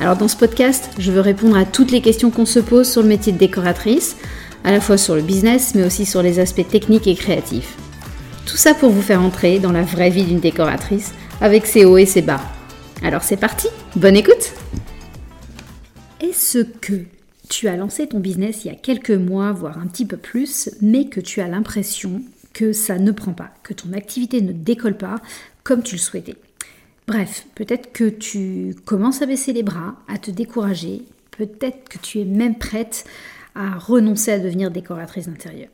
Alors dans ce podcast, je veux répondre à toutes les questions qu'on se pose sur le métier de décoratrice, à la fois sur le business, mais aussi sur les aspects techniques et créatifs. Tout ça pour vous faire entrer dans la vraie vie d'une décoratrice, avec ses hauts et ses bas. Alors c'est parti, bonne écoute Est-ce que tu as lancé ton business il y a quelques mois, voire un petit peu plus, mais que tu as l'impression que ça ne prend pas, que ton activité ne décolle pas comme tu le souhaitais? Bref, peut-être que tu commences à baisser les bras, à te décourager, peut-être que tu es même prête à renoncer à devenir décoratrice d'intérieur.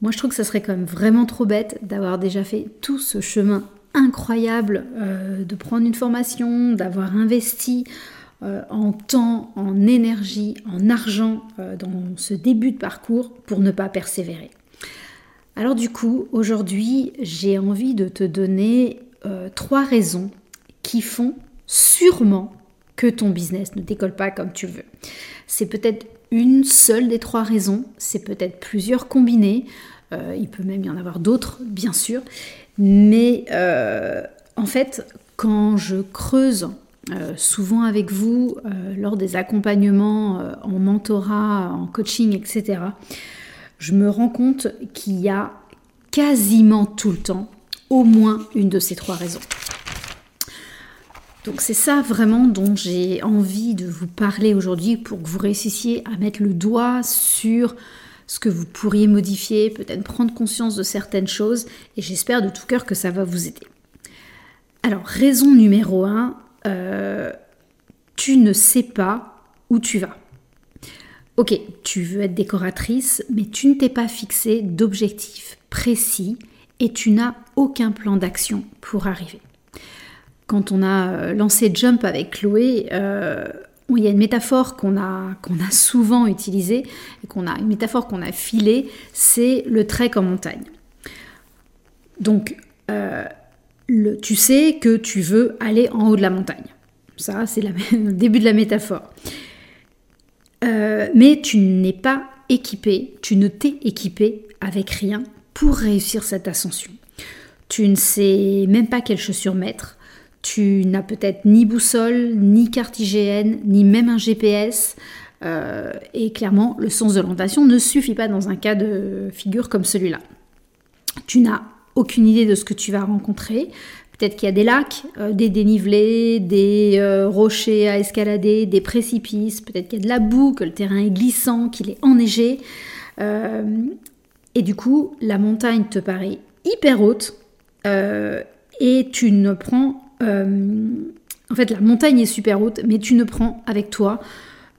Moi, je trouve que ça serait quand même vraiment trop bête d'avoir déjà fait tout ce chemin incroyable euh, de prendre une formation, d'avoir investi euh, en temps, en énergie, en argent euh, dans ce début de parcours pour ne pas persévérer. Alors du coup, aujourd'hui, j'ai envie de te donner euh, trois raisons qui font sûrement que ton business ne décolle pas comme tu veux. C'est peut-être une seule des trois raisons, c'est peut-être plusieurs combinées, euh, il peut même y en avoir d'autres, bien sûr, mais euh, en fait, quand je creuse souvent avec vous lors des accompagnements en mentorat, en coaching, etc., je me rends compte qu'il y a quasiment tout le temps au moins une de ces trois raisons. Donc c'est ça vraiment dont j'ai envie de vous parler aujourd'hui pour que vous réussissiez à mettre le doigt sur ce que vous pourriez modifier, peut-être prendre conscience de certaines choses, et j'espère de tout cœur que ça va vous aider. Alors, raison numéro un, euh, tu ne sais pas où tu vas. Ok, tu veux être décoratrice, mais tu ne t'es pas fixé d'objectif précis et tu n'as aucun plan d'action pour arriver. Quand on a euh, lancé Jump avec Chloé, euh, il y a une métaphore qu'on a, souvent utilisée, et qu'on a, une métaphore qu'on a filée, c'est le trek en montagne. Donc, euh, tu sais que tu veux aller en haut de la montagne. Ça, c'est le début de la métaphore. mais tu n'es pas équipé, tu ne t'es équipé avec rien pour réussir cette ascension. Tu ne sais même pas quelles chaussures mettre, tu n'as peut-être ni boussole, ni carte IGN, ni même un GPS. Euh, et clairement, le sens de l'orientation ne suffit pas dans un cas de figure comme celui-là. Tu n'as aucune idée de ce que tu vas rencontrer. Peut-être qu'il y a des lacs, euh, des dénivelés, des euh, rochers à escalader, des précipices, peut-être qu'il y a de la boue, que le terrain est glissant, qu'il est enneigé. Et du coup, la montagne te paraît hyper haute euh, et tu ne prends... Euh, en fait, la montagne est super haute, mais tu ne prends avec toi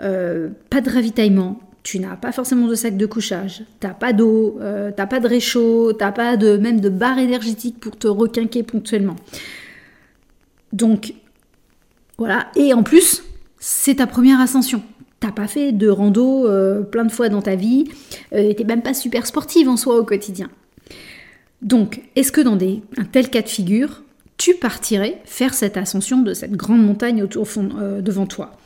euh, pas de ravitaillement, tu n'as pas forcément de sac de couchage, t'as pas d'eau, t'as pas de réchaud, t'as pas de, même de barre énergétique pour te requinquer ponctuellement. Donc, voilà. Et en plus, c'est ta première ascension t'as pas fait de rando euh, plein de fois dans ta vie, euh, t'es même pas super sportive en soi au quotidien. Donc, est-ce que dans un tel cas de figure, tu partirais faire cette ascension de cette grande montagne autour, euh, devant toi?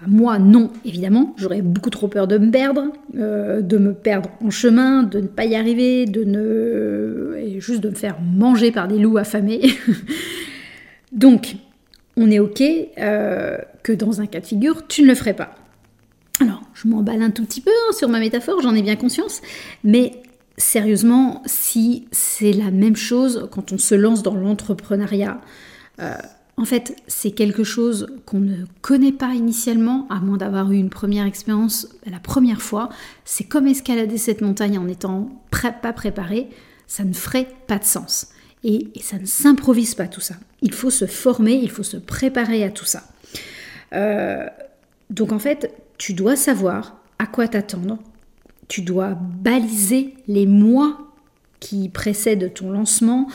Bah, Moi, non, évidemment. J'aurais beaucoup trop peur de me perdre, de me perdre en chemin, de ne pas y arriver, de ne juste de me faire manger par des loups affamés. Donc, on est ok que dans un cas de figure, tu ne le ferais pas. Alors, je m'emballe un tout petit peu hein, sur ma métaphore, j'en ai bien conscience, mais sérieusement, si c'est la même chose quand on se lance dans l'entrepreneuriat, euh, en fait, c'est quelque chose qu'on ne connaît pas initialement, à moins d'avoir eu une première expérience la première fois. C'est comme escalader cette montagne en étant pas préparé, ça ne ferait pas de sens. Et, ça ne s'improvise pas tout ça. Il faut se former, il faut se préparer à tout ça. Euh, donc en fait, tu dois savoir à quoi t'attendre. Tu dois baliser les mois qui précèdent ton lancement.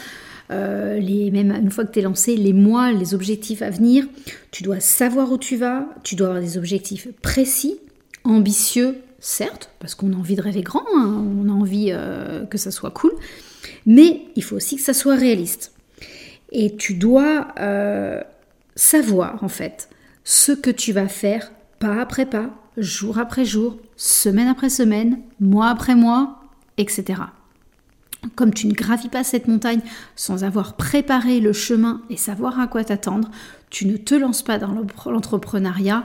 euh, les, même une fois que tu es lancé, les mois, les objectifs à venir. Tu dois savoir où tu vas, tu dois avoir des objectifs précis, ambitieux, certes, parce qu'on a envie de rêver grand, hein, on a envie euh, que ça soit cool, mais il faut aussi que ça soit réaliste. Et tu dois euh, savoir, en fait, ce que tu vas faire pas après pas, jour après jour, semaine après semaine, mois après mois, etc. Comme tu ne gravis pas cette montagne sans avoir préparé le chemin et savoir à quoi t'attendre, tu ne te lances pas dans l'entrepreneuriat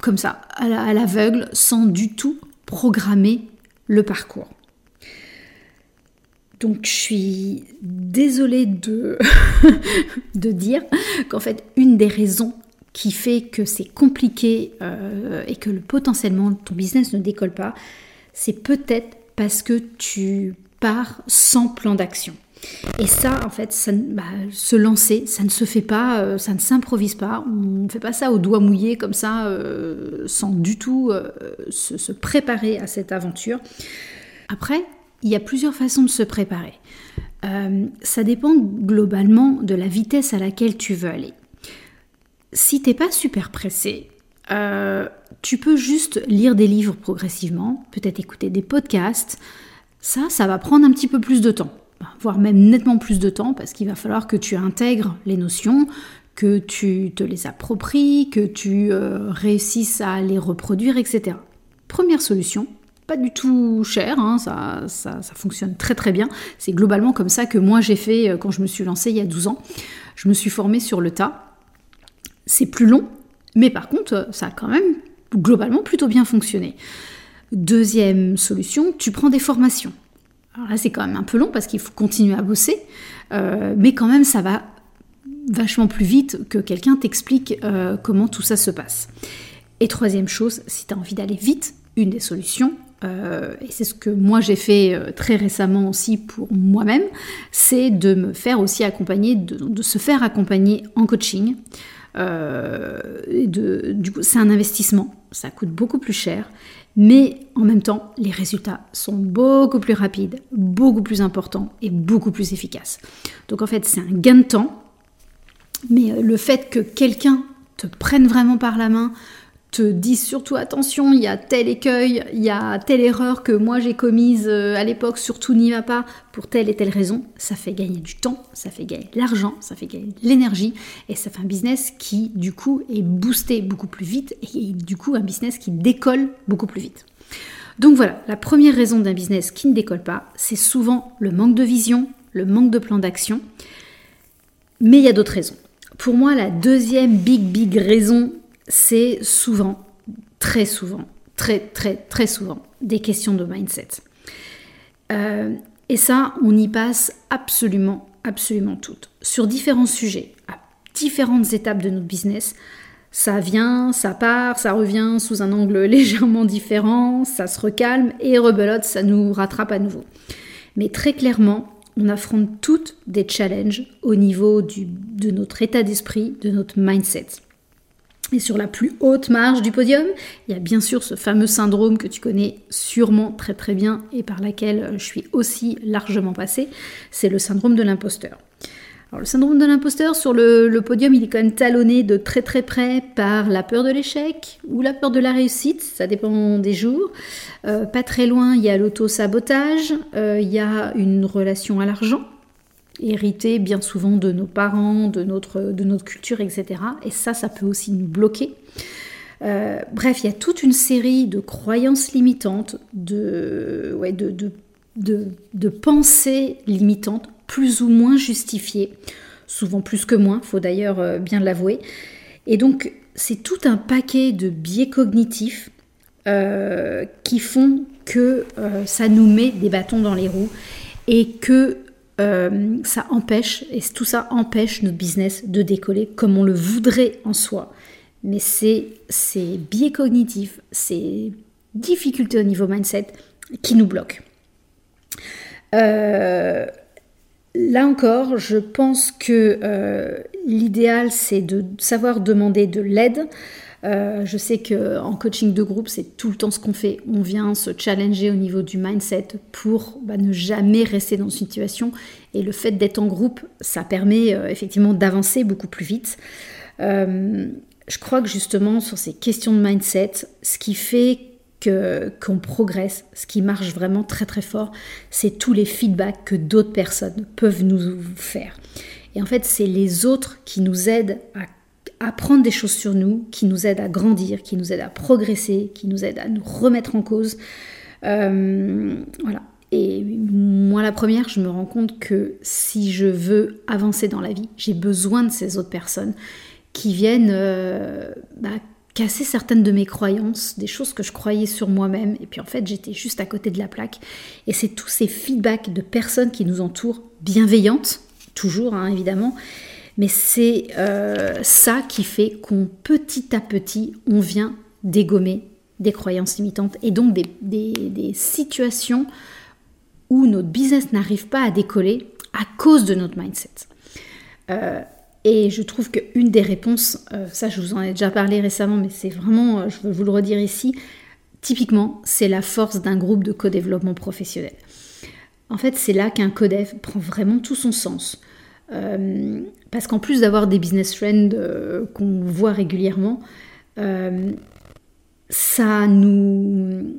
comme ça, à l'aveugle, sans du tout programmer le parcours. Donc je suis désolée de, de dire qu'en fait une des raisons qui fait que c'est compliqué euh, et que potentiellement ton business ne décolle pas, c'est peut-être parce que tu pars sans plan d'action. Et ça, en fait, ça, bah, se lancer, ça ne se fait pas, euh, ça ne s'improvise pas. On ne fait pas ça au doigt mouillé comme ça, euh, sans du tout se, préparer à cette aventure. Après, il y a plusieurs façons de se préparer. ça dépend globalement de la vitesse à laquelle tu veux aller si t'es pas super pressé, euh, tu peux juste lire des livres progressivement, peut-être écouter des podcasts. Ça, ça va prendre un petit peu plus de temps, voire même nettement plus de temps, parce qu'il va falloir que tu intègres les notions, que tu te les appropries, que tu euh, réussisses à les reproduire, etc. Première solution, pas du tout cher, hein, ça, ça, ça, fonctionne très très bien. C'est globalement comme ça que moi j'ai fait euh, quand je me suis lancée il y a 12 ans. Je me suis formée sur le tas c'est plus long, mais par contre, ça a quand même globalement plutôt bien fonctionné. Deuxième solution, tu prends des formations. Alors là, c'est quand même un peu long parce qu'il faut continuer à bosser, euh, mais quand même, ça va vachement plus vite que quelqu'un t'explique euh, comment tout ça se passe. Et troisième chose, si tu as envie d'aller vite, une des solutions, euh, et c'est ce que moi j'ai fait très récemment aussi pour moi-même, c'est de me faire aussi accompagner, de se faire accompagner en coaching. Euh, du coup, c'est un investissement, ça coûte beaucoup plus cher, mais en même temps, les résultats sont beaucoup plus rapides, beaucoup plus importants et beaucoup plus efficaces. Donc en fait, c'est un gain de temps, mais le fait que quelqu'un te prenne vraiment par la main, te disent surtout attention, il y a tel écueil, il y a telle erreur que moi j'ai commise euh, à l'époque, surtout n'y va pas pour telle et telle raison, ça fait gagner du temps, ça fait gagner de l'argent, ça fait gagner de l'énergie et ça fait un business qui du coup est boosté beaucoup plus vite et du coup un business qui décolle beaucoup plus vite. Donc voilà, la première raison d'un business qui ne décolle pas, c'est souvent le manque de vision, le manque de plan d'action. Mais il y a d'autres raisons. Pour moi, la deuxième big big raison c'est souvent, très souvent, très très très souvent, des questions de mindset. Euh, et ça, on y passe absolument, absolument toutes. Sur différents sujets, à différentes étapes de notre business, ça vient, ça part, ça revient sous un angle légèrement différent, ça se recalme et rebelote, ça nous rattrape à nouveau. Mais très clairement, on affronte toutes des challenges au niveau de notre état d'esprit, de notre mindset. Et sur la plus haute marge du podium, il y a bien sûr ce fameux syndrome que tu connais sûrement très très bien et par laquelle euh, je suis aussi largement passée, c'est le syndrome de l'imposteur. Alors le syndrome de l'imposteur sur le, podium, il est quand même talonné de très très près par la peur de l'échec ou la peur de la réussite, ça dépend des jours. Euh, pas très loin, il y a l'auto-sabotage, euh, il y a une relation à l'argent, hérité bien souvent de nos parents, de notre, culture, etc. Et ça, ça peut aussi nous bloquer. Euh, bref, il y a toute une série de croyances limitantes, de, pensées limitantes, plus ou moins justifiées, souvent plus que moins, faut d'ailleurs euh, bien l'avouer. Et donc, c'est tout un paquet de biais cognitifs euh, qui font que ça nous met des bâtons dans les roues et que euh, ça empêche, et tout ça empêche notre business de décoller comme on le voudrait en soi. Mais c'est ces biais cognitifs, ces difficultés au niveau mindset qui nous bloquent. Euh, là encore, je pense que euh, l'idéal, c'est de savoir demander de l'aide. Euh, je sais que en coaching de groupe, c'est tout le temps ce qu'on fait. On vient se challenger au niveau du mindset pour bah, ne jamais rester dans une situation. Et le fait d'être en groupe, ça permet euh, effectivement d'avancer beaucoup plus vite. Euh, je crois que justement sur ces questions de mindset, ce qui fait qu'on progresse, ce qui marche vraiment très très fort, c'est tous les feedbacks que d'autres personnes peuvent nous faire. Et en fait, c'est les autres qui nous aident à apprendre des choses sur nous, qui nous aident à grandir, qui nous aident à progresser, qui nous aident à nous remettre en cause. Euh, voilà. Et moi, la première, je me rends compte que si je veux avancer dans la vie, j'ai besoin de ces autres personnes qui viennent euh, bah, casser certaines de mes croyances, des choses que je croyais sur moi-même. Et puis en fait, j'étais juste à côté de la plaque. Et c'est tous ces feedbacks de personnes qui nous entourent, bienveillantes, toujours hein, évidemment, mais c'est euh, ça qui fait qu'on petit à petit, on vient dégommer des croyances limitantes et donc des, situations où notre business n'arrive pas à décoller à cause de notre mindset. Euh, et je trouve qu'une des réponses, euh, ça je vous en ai déjà parlé récemment, mais c'est vraiment, je veux vous le redire ici, typiquement, c'est la force d'un groupe de co-développement professionnel. En fait, c'est là qu'un codev prend vraiment tout son sens. Euh, parce qu'en plus d'avoir des business friends euh, qu'on voit régulièrement, euh, ça nous...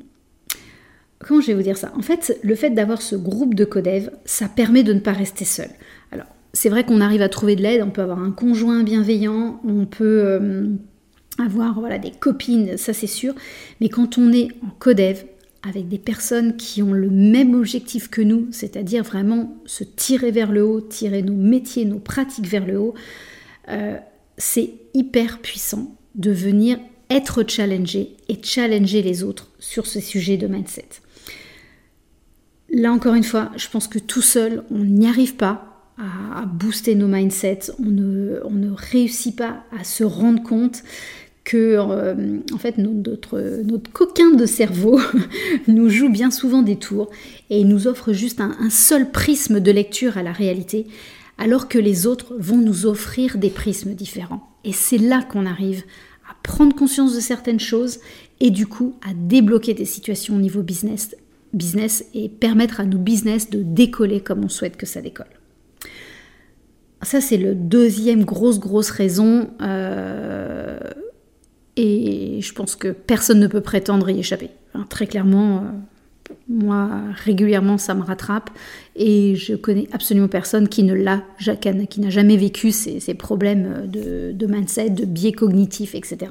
Comment je vais vous dire ça? En fait, le fait d'avoir ce groupe de codev, ça permet de ne pas rester seul. Alors, c'est vrai qu'on arrive à trouver de l'aide, on peut avoir un conjoint bienveillant, on peut avoir voilà, des copines, ça c'est sûr, mais quand on est en codev, avec des personnes qui ont le même objectif que nous, c'est-à-dire vraiment se tirer vers le haut, tirer nos métiers, nos pratiques vers le haut, euh, c'est hyper puissant de venir être challengé et challenger les autres sur ce sujet de mindset. Là encore une fois, je pense que tout seul, on n'y arrive pas à, booster nos mindsets, on ne, on ne réussit pas à se rendre compte que euh, en fait notre, notre coquin de cerveau nous joue bien souvent des tours et nous offre juste un, seul prisme de lecture à la réalité, alors que les autres vont nous offrir des prismes différents. Et c'est là qu'on arrive à prendre conscience de certaines choses et du coup à débloquer des situations au niveau business, business et permettre à nos business de décoller comme on souhaite que ça décolle. Ça, c'est le deuxième grosse, grosse raison euh, et je pense que personne ne peut prétendre y échapper. très clairement, euh, moi, régulièrement, ça me rattrape. Et je connais absolument personne qui ne l'a, qui n'a jamais vécu ces, problèmes de, mindset, de biais cognitifs, etc.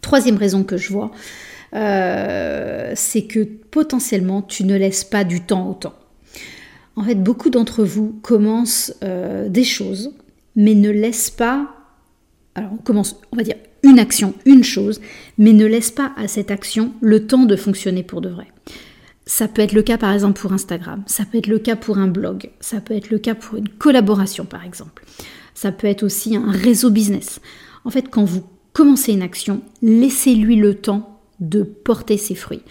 Troisième raison que je vois, euh, c'est que potentiellement, tu ne laisses pas du temps au temps. En fait, beaucoup d'entre vous commencent euh, des choses, mais ne laissent pas alors on commence, on va dire, une action, une chose, mais ne laisse pas à cette action le temps de fonctionner pour de vrai. Ça peut être le cas par exemple pour Instagram, ça peut être le cas pour un blog, ça peut être le cas pour une collaboration par exemple. Ça peut être aussi un réseau business. En fait, quand vous commencez une action, laissez-lui le temps de porter ses fruits.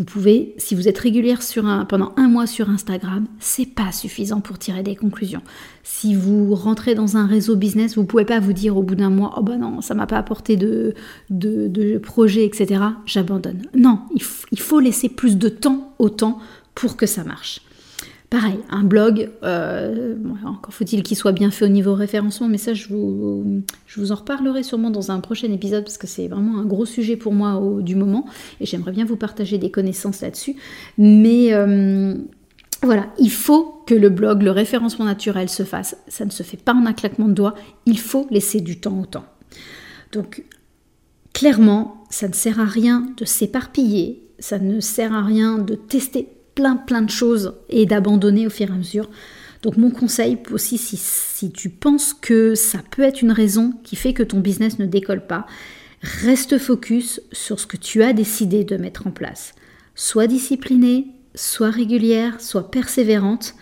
Vous pouvez, si vous êtes régulière sur un, pendant un mois sur Instagram, c'est pas suffisant pour tirer des conclusions. Si vous rentrez dans un réseau business, vous pouvez pas vous dire au bout d'un mois, oh ben non, ça m'a pas apporté de, de, projet, etc. J'abandonne. Non, il, il faut laisser plus de temps au temps pour que ça marche. Pareil, un blog, euh, encore faut-il qu'il soit bien fait au niveau référencement, mais ça je vous, en reparlerai sûrement dans un prochain épisode parce que c'est vraiment un gros sujet pour moi du moment et j'aimerais bien vous partager des connaissances là-dessus. Mais euh, voilà, il faut que le blog, le référencement naturel se fasse. Ça ne se fait pas en un claquement de doigts, il faut laisser du temps au temps. Donc clairement, ça ne sert à rien de s'éparpiller, ça ne sert à rien de tester plein plein de choses et d'abandonner au fur et à mesure. Donc mon conseil aussi, si, si tu penses que ça peut être une raison qui fait que ton business ne décolle pas, reste focus sur ce que tu as décidé de mettre en place. Sois disciplinée, sois régulière, sois persévérante.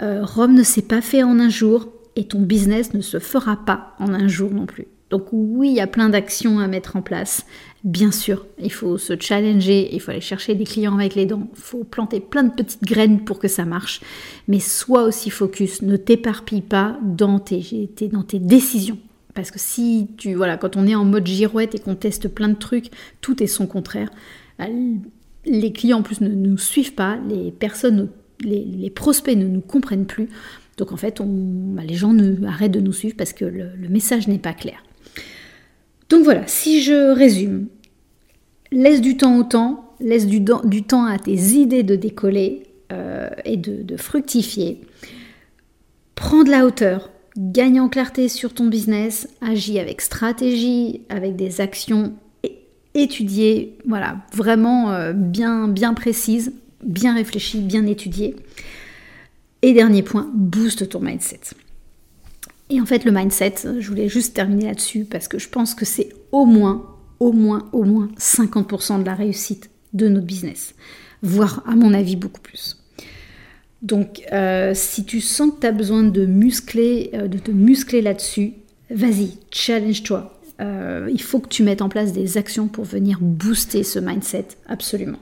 Euh, Rome ne s'est pas fait en un jour et ton business ne se fera pas en un jour non plus. Donc oui, il y a plein d'actions à mettre en place. Bien sûr, il faut se challenger, il faut aller chercher des clients avec les dents, il faut planter plein de petites graines pour que ça marche. Mais sois aussi focus, ne t'éparpille pas dans tes, dans tes décisions. Parce que si tu, voilà, quand on est en mode girouette et qu'on teste plein de trucs, tout est son contraire. Bah, les clients en plus ne nous suivent pas, les personnes, les, prospects ne nous comprennent plus. Donc en fait, bah, les gens ne, arrêtent de nous suivre parce que le, message n'est pas clair. Donc voilà, si je résume, laisse du temps au temps, laisse du, temps à tes idées de décoller euh, et de, fructifier. Prends de la hauteur, gagne en clarté sur ton business, agis avec stratégie, avec des actions étudiées, voilà, vraiment euh, bien, bien précises, bien réfléchies, bien étudiées. Et dernier point, booste ton mindset. Et en fait, le mindset, je voulais juste terminer là-dessus parce que je pense que c'est au moins, au moins, au moins 50% de la réussite de notre business, voire à mon avis beaucoup plus. Donc, euh, si tu sens que tu as besoin de muscler, euh, de te muscler là-dessus, vas-y, challenge-toi. Euh, il faut que tu mettes en place des actions pour venir booster ce mindset, absolument.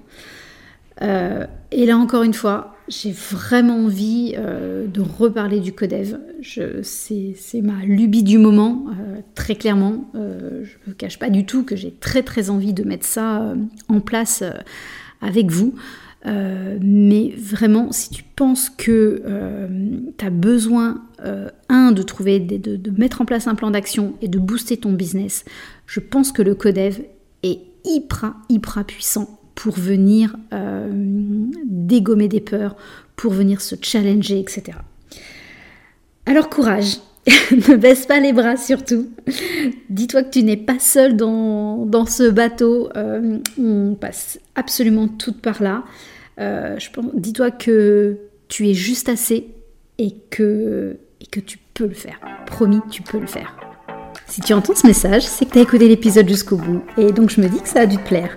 et là, encore une fois, j'ai vraiment envie de reparler du codev. C'est ma lubie du moment, très clairement. je ne me cache pas du tout que j'ai très très envie de mettre ça en place avec vous. Euh, mais vraiment, si tu penses que euh, tu as besoin, euh, un, de trouver, de, mettre en place un plan d'action et de booster ton business, je pense que le Codev est hyper, hyper puissant pour venir dégommer des peurs, pour venir se challenger, etc. Alors courage, ne baisse pas les bras surtout. Dis-toi que tu n'es pas seul dans, ce bateau. on passe absolument tout par là. Euh, dis-toi que tu es juste assez et que, et que tu peux le faire. Promis, tu peux le faire. Si tu entends ce message, c'est que tu as écouté l'épisode jusqu'au bout et donc je me dis que ça a dû te plaire.